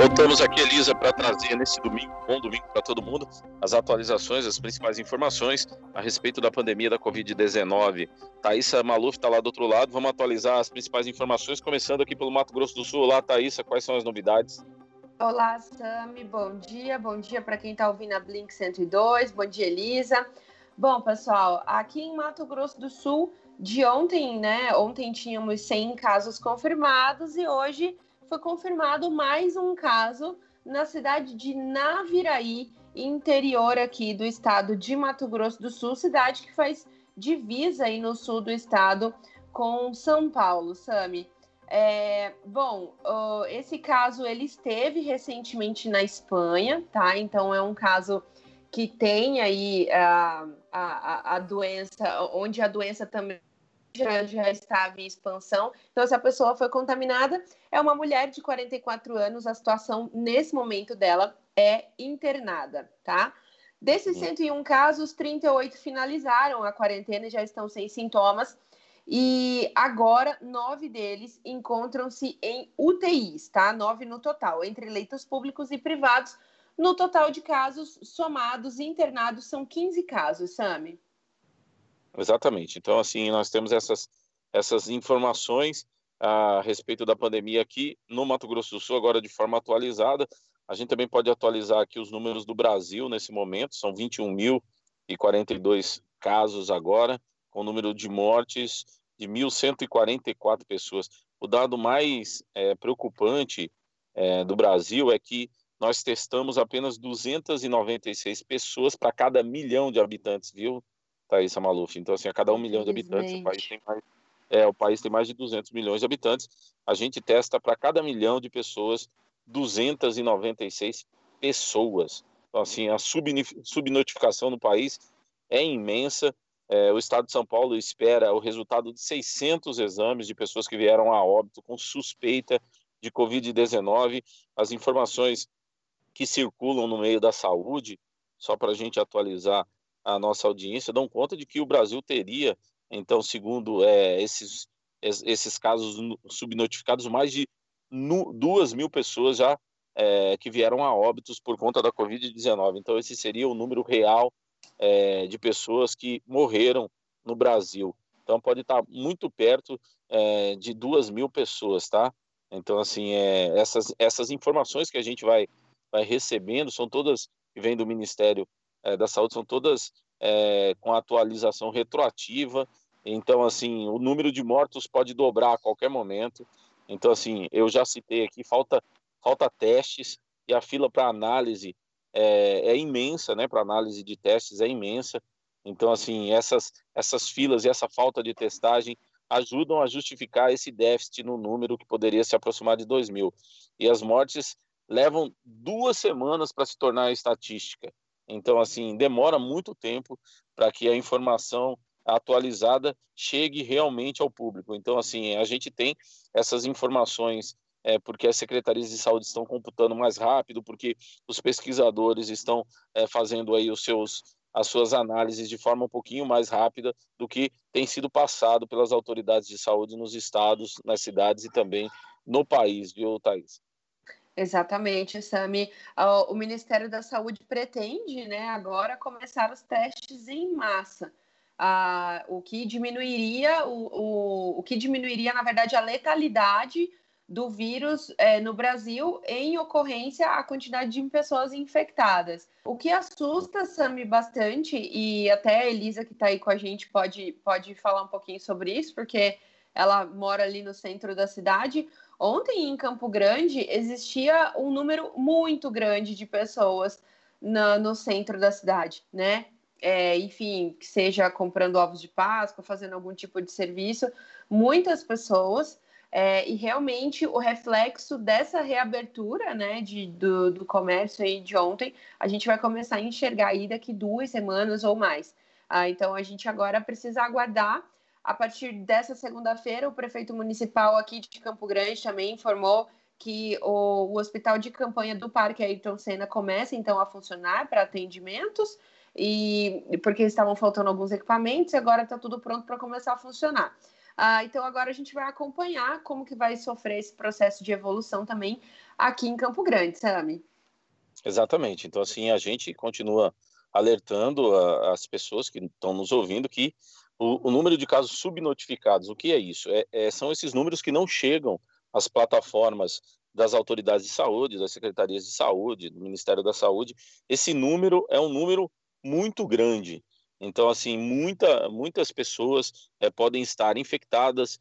Voltamos aqui, Elisa, para trazer nesse domingo, bom domingo para todo mundo, as atualizações, as principais informações a respeito da pandemia da Covid-19. Thaisa Maluf está lá do outro lado, vamos atualizar as principais informações, começando aqui pelo Mato Grosso do Sul. Olá, Thaisa, quais são as novidades? Olá, Sami, bom dia, bom dia para quem está ouvindo a Blink 102, bom dia, Elisa. Bom, pessoal, aqui em Mato Grosso do Sul, de ontem, né, ontem tínhamos 100 casos confirmados e hoje foi confirmado mais um caso na cidade de Naviraí, interior aqui do estado de Mato Grosso do Sul, cidade que faz divisa aí no sul do estado com São Paulo, Sami. É, bom, uh, esse caso ele esteve recentemente na Espanha, tá? Então é um caso que tem aí a, a, a doença, onde a doença também já, já estava em expansão. Então, essa pessoa foi contaminada. É uma mulher de 44 anos, a situação nesse momento dela é internada, tá? Desses 101 uhum. casos, 38 finalizaram a quarentena e já estão sem sintomas. E agora, nove deles encontram-se em UTIs, tá? Nove no total, entre leitos públicos e privados. No total de casos somados e internados, são 15 casos, Sami. Exatamente. Então, assim, nós temos essas, essas informações a respeito da pandemia aqui no Mato Grosso do Sul, agora de forma atualizada. A gente também pode atualizar aqui os números do Brasil nesse momento, são 21.042 casos agora, com o número de mortes de 1.144 pessoas. O dado mais é, preocupante é, do Brasil é que nós testamos apenas 296 pessoas para cada milhão de habitantes, viu? Thaisa Maluf. Então, assim, a cada um milhão de habitantes, o país tem mais, é, o país tem mais de 200 milhões de habitantes. A gente testa para cada milhão de pessoas 296 pessoas. Então, assim, a subnotificação no país é imensa. É, o Estado de São Paulo espera o resultado de 600 exames de pessoas que vieram a óbito com suspeita de Covid-19. As informações que circulam no meio da saúde, só para a gente atualizar a nossa audiência dão conta de que o Brasil teria, então, segundo é, esses, esses casos subnotificados, mais de duas mil pessoas já é, que vieram a óbitos por conta da Covid-19. Então, esse seria o número real é, de pessoas que morreram no Brasil. Então, pode estar muito perto é, de duas mil pessoas, tá? Então, assim, é, essas, essas informações que a gente vai, vai recebendo são todas que vêm do Ministério é, da saúde são todas é, com atualização retroativa. Então, assim, o número de mortos pode dobrar a qualquer momento. Então, assim, eu já citei aqui, falta, falta testes e a fila para análise é, é, imensa, né? Para análise de testes é imensa. Então, assim, essas, essas filas e essa falta de testagem ajudam a justificar esse déficit no número que poderia se aproximar de 2 mil. E as mortes levam duas semanas para se tornar estatística. Então, assim, demora muito tempo para que a informação atualizada chegue realmente ao público. Então, assim, a gente tem essas informações é, porque as secretarias de saúde estão computando mais rápido, porque os pesquisadores estão é, fazendo aí os seus as suas análises de forma um pouquinho mais rápida do que tem sido passado pelas autoridades de saúde nos estados, nas cidades e também no país, viu, Thaís? Exatamente, Sami. O Ministério da Saúde pretende, né, agora começar os testes em massa. Ah, o que diminuiria o, o, o que diminuiria, na verdade, a letalidade do vírus é, no Brasil em ocorrência a quantidade de pessoas infectadas. O que assusta, Sami, bastante, e até a Elisa, que está aí com a gente, pode, pode falar um pouquinho sobre isso, porque ela mora ali no centro da cidade. Ontem em Campo Grande existia um número muito grande de pessoas na, no centro da cidade, né? É, enfim, que seja comprando ovos de Páscoa, fazendo algum tipo de serviço, muitas pessoas. É, e realmente o reflexo dessa reabertura né, de, do, do comércio aí de ontem, a gente vai começar a enxergar aí daqui duas semanas ou mais. Ah, então a gente agora precisa aguardar a partir dessa segunda-feira, o prefeito municipal aqui de Campo Grande também informou que o, o hospital de campanha do Parque Ayrton Senna começa então a funcionar para atendimentos e porque estavam faltando alguns equipamentos, agora está tudo pronto para começar a funcionar. Ah, então agora a gente vai acompanhar como que vai sofrer esse processo de evolução também aqui em Campo Grande, Sami. Exatamente. Então, assim, a gente continua alertando a, as pessoas que estão nos ouvindo que o, o, número de casos subnotificados, o que é isso? É, é, são esses números que não chegam às plataformas das autoridades de saúde, das secretarias de saúde, do Ministério da Saúde. Esse número é um número muito grande. Então, assim, muita, muitas pessoas é, podem estar infectadas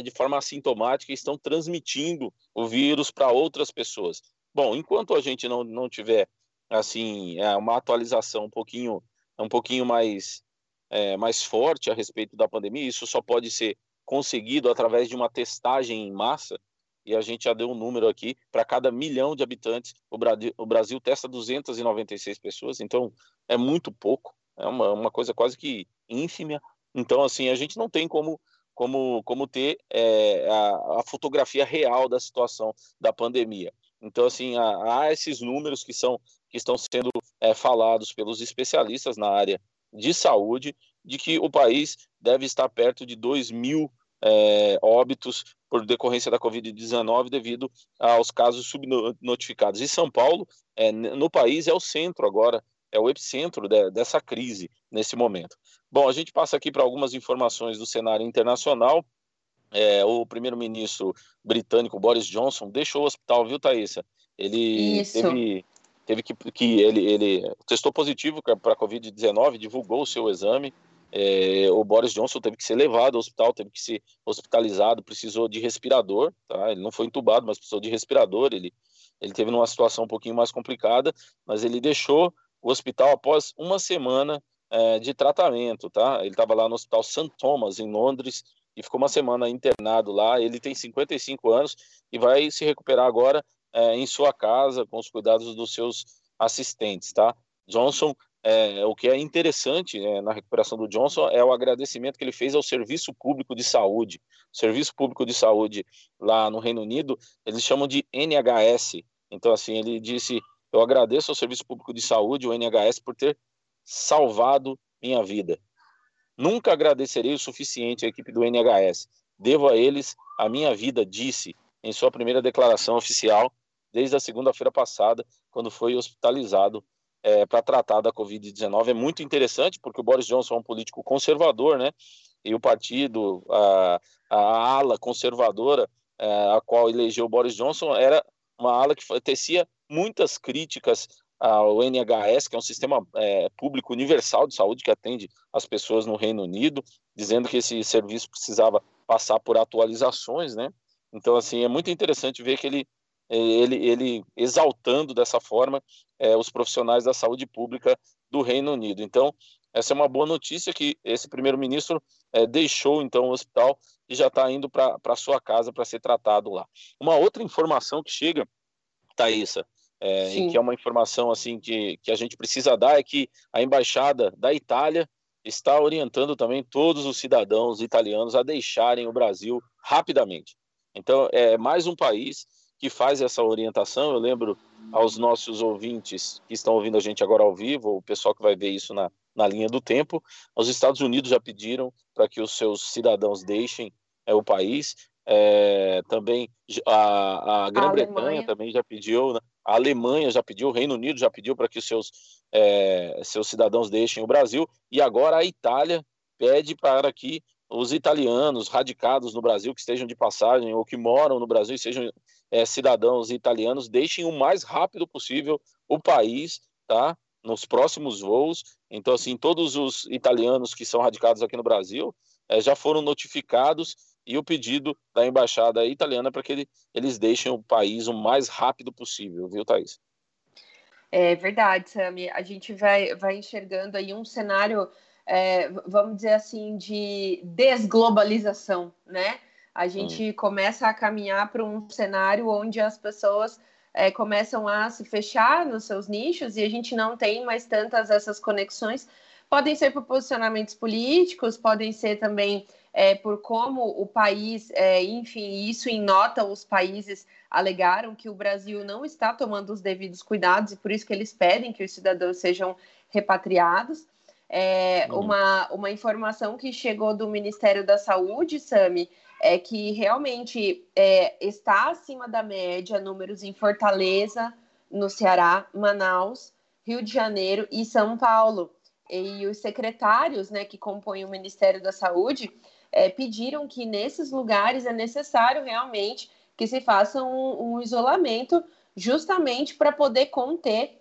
de forma assintomática e estão transmitindo o vírus para outras pessoas. Bom, enquanto a gente não, não tiver assim é, uma atualização um pouquinho um pouquinho mais é, mais forte a respeito da pandemia, isso só pode ser conseguido através de uma testagem em massa. E a gente já deu um número aqui para cada milhão de habitantes, o Brasil, o Brasil testa 296 pessoas, então é muito pouco, é uma, uma coisa quase que ínfima. Então, assim, a gente não tem como como, como ter é, a, a, fotografia real da situação da pandemia. Então, assim, há, há esses números que, são, que estão sendo é, falados pelos especialistas na área de saúde, de que o país deve estar perto de 2 mil é, óbitos por decorrência da Covid-19 devido aos casos subnotificados. E São Paulo, é, no país, é o centro agora, é o epicentro de, dessa crise nesse momento. Bom, a gente passa aqui para algumas informações do cenário internacional. É, o primeiro-ministro britânico Boris Johnson deixou o hospital, viu, Thaisa? Ele Isso. teve, teve que, que ele, ele testou positivo para a Covid-19, divulgou o seu exame. É, o Boris Johnson teve que ser levado ao hospital, teve que ser hospitalizado, precisou de respirador, tá? Ele não foi entubado, mas precisou de respirador. Ele, ele teve numa situação um pouquinho mais complicada, mas ele deixou o hospital após uma semana é, de tratamento, tá? Ele estava lá no Hospital St. Thomas, em Londres, e ficou uma semana internado lá. Ele tem 55 anos e vai se recuperar agora é, em sua casa, com os cuidados dos seus assistentes, tá? Johnson, é, o que é interessante é, na recuperação do Johnson é o agradecimento que ele fez ao Serviço Público de Saúde. O Serviço Público de Saúde lá no Reino Unido, eles chamam de NHS. Então, assim, ele disse: Eu agradeço ao Serviço Público de Saúde, o NHS, por ter salvado minha vida. Nunca agradecerei o suficiente à equipe do NHS. Devo a eles a minha vida, disse em sua primeira declaração oficial desde a segunda-feira passada, quando foi hospitalizado é, para tratar da Covid-19. É muito interessante, porque o Boris Johnson é um político conservador, né? E o partido, a, a ala conservadora, é, a qual elegeu o Boris Johnson, era uma ala que tecia muitas críticas ao NHS, que é um sistema é, público universal de saúde que atende as pessoas no Reino Unido, dizendo que esse serviço precisava passar por atualizações, né? Então, assim, é muito interessante ver que ele, ele, ele exaltando dessa forma é, os profissionais da saúde pública do Reino Unido. Então, essa é uma boa notícia que esse primeiro-ministro é, deixou, então, o hospital e já está indo para a sua casa para ser tratado lá. Uma outra informação que chega, Thaisa, é, e que é uma informação assim que, que a gente precisa dar é que a embaixada da Itália está orientando também todos os cidadãos italianos a deixarem o Brasil rapidamente. Então é mais um país que faz essa orientação. Eu lembro aos nossos ouvintes que estão ouvindo a gente agora ao vivo, o pessoal que vai ver isso na, na linha do tempo, os Estados Unidos já pediram para que os seus cidadãos deixem é, o país. É, também a, a Grã-Bretanha também já pediu, né? a Alemanha já pediu, o Reino Unido já pediu para que os seus, é, seus cidadãos deixem o Brasil, e agora a Itália pede para que os italianos radicados no Brasil, que estejam de passagem ou que moram no Brasil e sejam é, cidadãos italianos, deixem o mais rápido possível o país, tá? Nos próximos voos. Então, assim, todos os italianos que são radicados aqui no Brasil é, já foram notificados e o pedido da embaixada italiana para que ele, eles deixem o país o mais rápido possível, viu, Thaís? É verdade, Sami. A gente vai, vai enxergando aí um cenário, é, vamos dizer assim, de desglobalização, né? A gente hum. começa a caminhar para um cenário onde as pessoas é, começam a se fechar nos seus nichos e a gente não tem mais tantas essas conexões. Podem ser por posicionamentos políticos, podem ser também é, por como o país, é, enfim, isso em nota os países alegaram que o Brasil não está tomando os devidos cuidados e por isso que eles pedem que os cidadãos sejam repatriados. É, uhum. uma, uma informação que chegou do Ministério da Saúde, Sami, é que realmente é, está acima da média números em Fortaleza, no Ceará, Manaus, Rio de Janeiro e São Paulo. E os secretários né, que compõem o Ministério da Saúde é, pediram que nesses lugares é necessário realmente que se faça um, um isolamento justamente para poder conter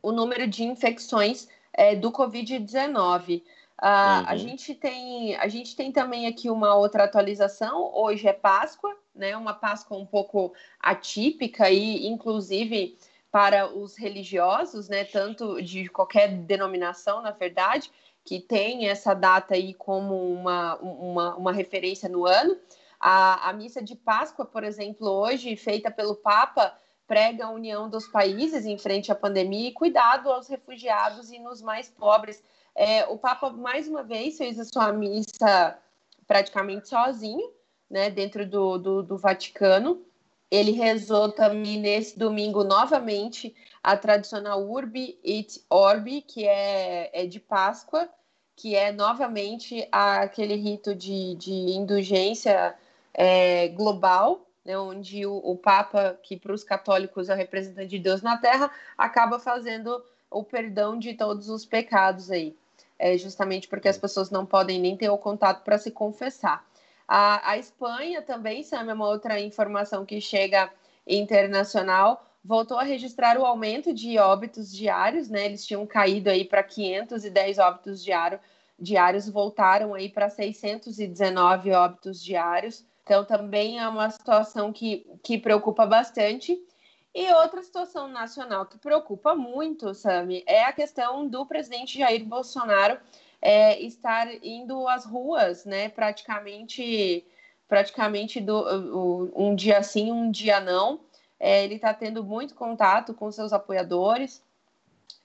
o número de infecções é, do Covid-19. Uh, uhum. a, gente tem, a gente tem também aqui uma outra atualização. Hoje é Páscoa, né? Uma Páscoa um pouco atípica e, inclusive, para os religiosos, né? Tanto de qualquer denominação, na verdade, que tem essa data aí como uma, uma, uma referência no ano. A, a missa de Páscoa, por exemplo, hoje, feita pelo Papa, prega a união dos países em frente à pandemia e cuidado aos refugiados e nos mais pobres. É, o Papa, mais uma vez, fez a sua missa praticamente sozinho, né, dentro do, do, do Vaticano. Ele rezou também nesse domingo novamente a tradicional Urbi et Orbi, que é, é de Páscoa, que é novamente aquele rito de, de indulgência é, global, né, onde o, o Papa, que para os católicos é o representante de Deus na Terra, acaba fazendo o perdão de todos os pecados aí, é, justamente porque as pessoas não podem nem ter o contato para se confessar. A, a Espanha também, Sam, é uma outra informação que chega internacional, voltou a registrar o aumento de óbitos diários, né? Eles tinham caído aí para 510 óbitos diário, diários, voltaram aí para 619 óbitos diários. Então, também é uma situação que, que preocupa bastante. E outra situação nacional que preocupa muito, Sami, é a questão do presidente Jair Bolsonaro é, estar indo às ruas, né? Praticamente, praticamente do, um dia sim, um dia não. É, ele está tendo muito contato com seus apoiadores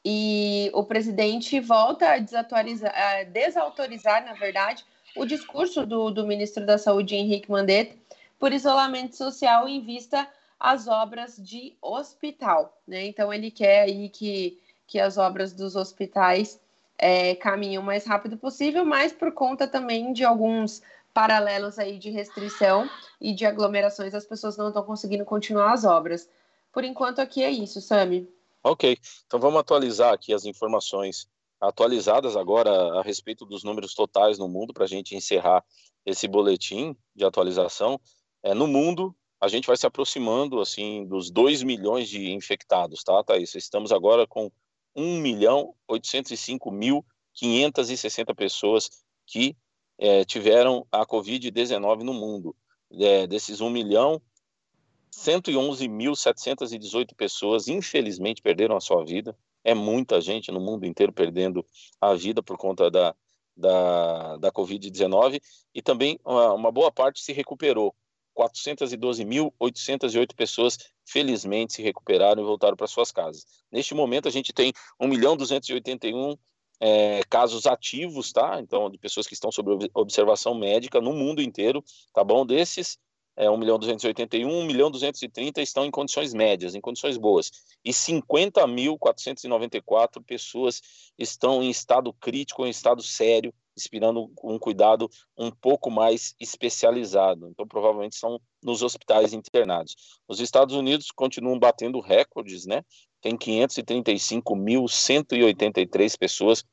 e o presidente volta a desatualizar, a desautorizar, na verdade, o discurso do, do ministro da Saúde, Henrique Mandetta, por isolamento social em vista às obras de hospital. Né? Então, ele quer aí que, que as obras dos hospitais é, caminhem o mais rápido possível, mas por conta também de alguns paralelos aí de restrição e de aglomerações, as pessoas não estão conseguindo continuar as obras. Por enquanto, aqui é isso, Sami. Ok, então vamos atualizar aqui as informações atualizadas agora a respeito dos números totais no mundo, para a gente encerrar esse boletim de atualização. É, no mundo, a gente vai se aproximando assim dos 2 milhões de infectados, tá, Thaís? Estamos agora com 1 milhão 805 mil 560 pessoas que é, tiveram a Covid-19 no mundo. É, desses 1 milhão, 111.718 pessoas, infelizmente, perderam a sua vida é muita gente no mundo inteiro perdendo a vida por conta da, da, da Covid-19 e também uma, uma, boa parte se recuperou. 412.808 pessoas, felizmente, se recuperaram e voltaram para suas casas. Neste momento, a gente tem 1 milhão 281 é, casos ativos, tá? Então, de pessoas que estão sob observação médica no mundo inteiro, tá bom? Desses, é, 1 milhão 281, 1 milhão 230 estão em condições médias, em condições boas. E 50.494 pessoas estão em estado crítico, em estado sério, esperando um cuidado um pouco mais especializado. Então, provavelmente são nos hospitais internados. Os Estados Unidos continuam batendo recordes, né? Tem 535.183 pessoas.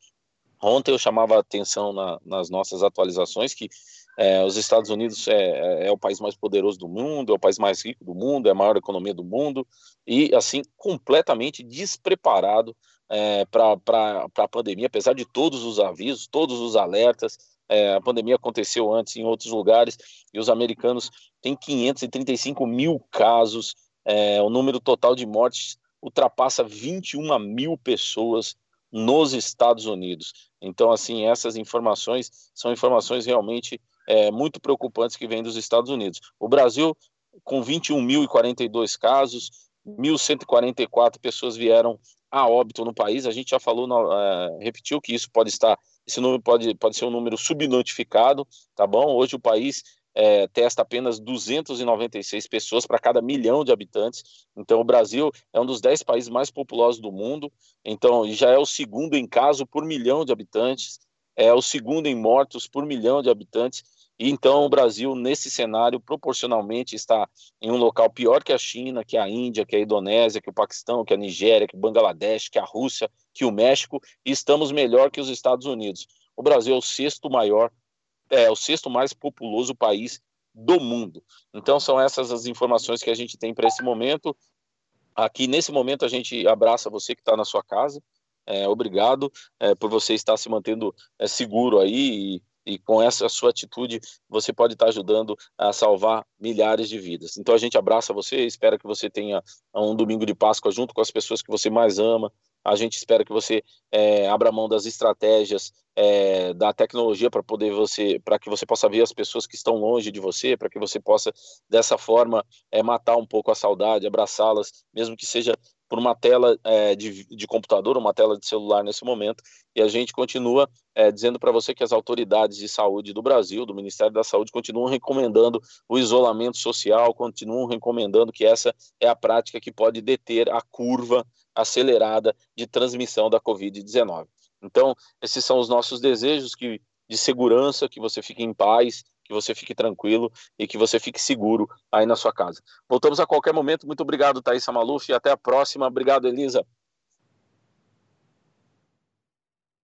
Ontem eu chamava a atenção na, nas nossas atualizações que é, os Estados Unidos é, é, é, o país mais poderoso do mundo, é o país mais rico do mundo, é a maior economia do mundo e, assim, completamente despreparado é, para a pandemia, apesar de todos os avisos, todos os alertas. É, a pandemia aconteceu antes em outros lugares e os americanos têm 535 mil casos, é, o número total de mortes ultrapassa 21 mil pessoas nos Estados Unidos. Então, assim, essas informações são informações realmente é, muito preocupantes que vêm dos Estados Unidos. O Brasil, com 21.042 casos, 1.144 pessoas vieram a óbito no país. A gente já falou, uh, repetiu que isso pode estar, esse número pode, pode ser um número subnotificado, tá bom? Hoje o país é, testa apenas 296 pessoas para cada milhão de habitantes. Então, o Brasil é um dos 10 países mais populosos do mundo. Então, já é o segundo em caso por milhão de habitantes, é o segundo em mortos por milhão de habitantes. Então o Brasil, nesse cenário, proporcionalmente está em um local pior que a China, que a Índia, que a Indonésia, que o Paquistão, que a Nigéria, que o Bangladesh, que a Rússia, que o México, e estamos melhor que os Estados Unidos. O Brasil é o sexto maior, é o sexto mais populoso país do mundo. Então são essas as informações que a gente tem para esse momento. Aqui nesse momento a gente abraça você que está na sua casa. É, obrigado é, por você estar se mantendo é, seguro aí e e com essa sua atitude você pode estar ajudando a salvar milhares de vidas. Então a gente abraça você, espera que você tenha um domingo de Páscoa junto com as pessoas que você mais ama. A gente espera que você é, abra mão das estratégias é, da tecnologia para poder você, para que você possa ver as pessoas que estão longe de você, para que você possa dessa forma é, matar um pouco a saudade, abraçá-las, mesmo que seja por uma tela é, de, de, computador, uma tela de celular nesse momento, e a gente continua é, dizendo para você que as autoridades de saúde do Brasil, do Ministério da Saúde, continuam recomendando o isolamento social, continuam recomendando que essa é a prática que pode deter a curva acelerada de transmissão da Covid-19. Então, esses são os nossos desejos que, de segurança, que você fique em paz, que você fique tranquilo e que você fique seguro aí na sua casa. Voltamos a qualquer momento. Muito obrigado, Thaís Maluf, e até a próxima. Obrigado, Elisa.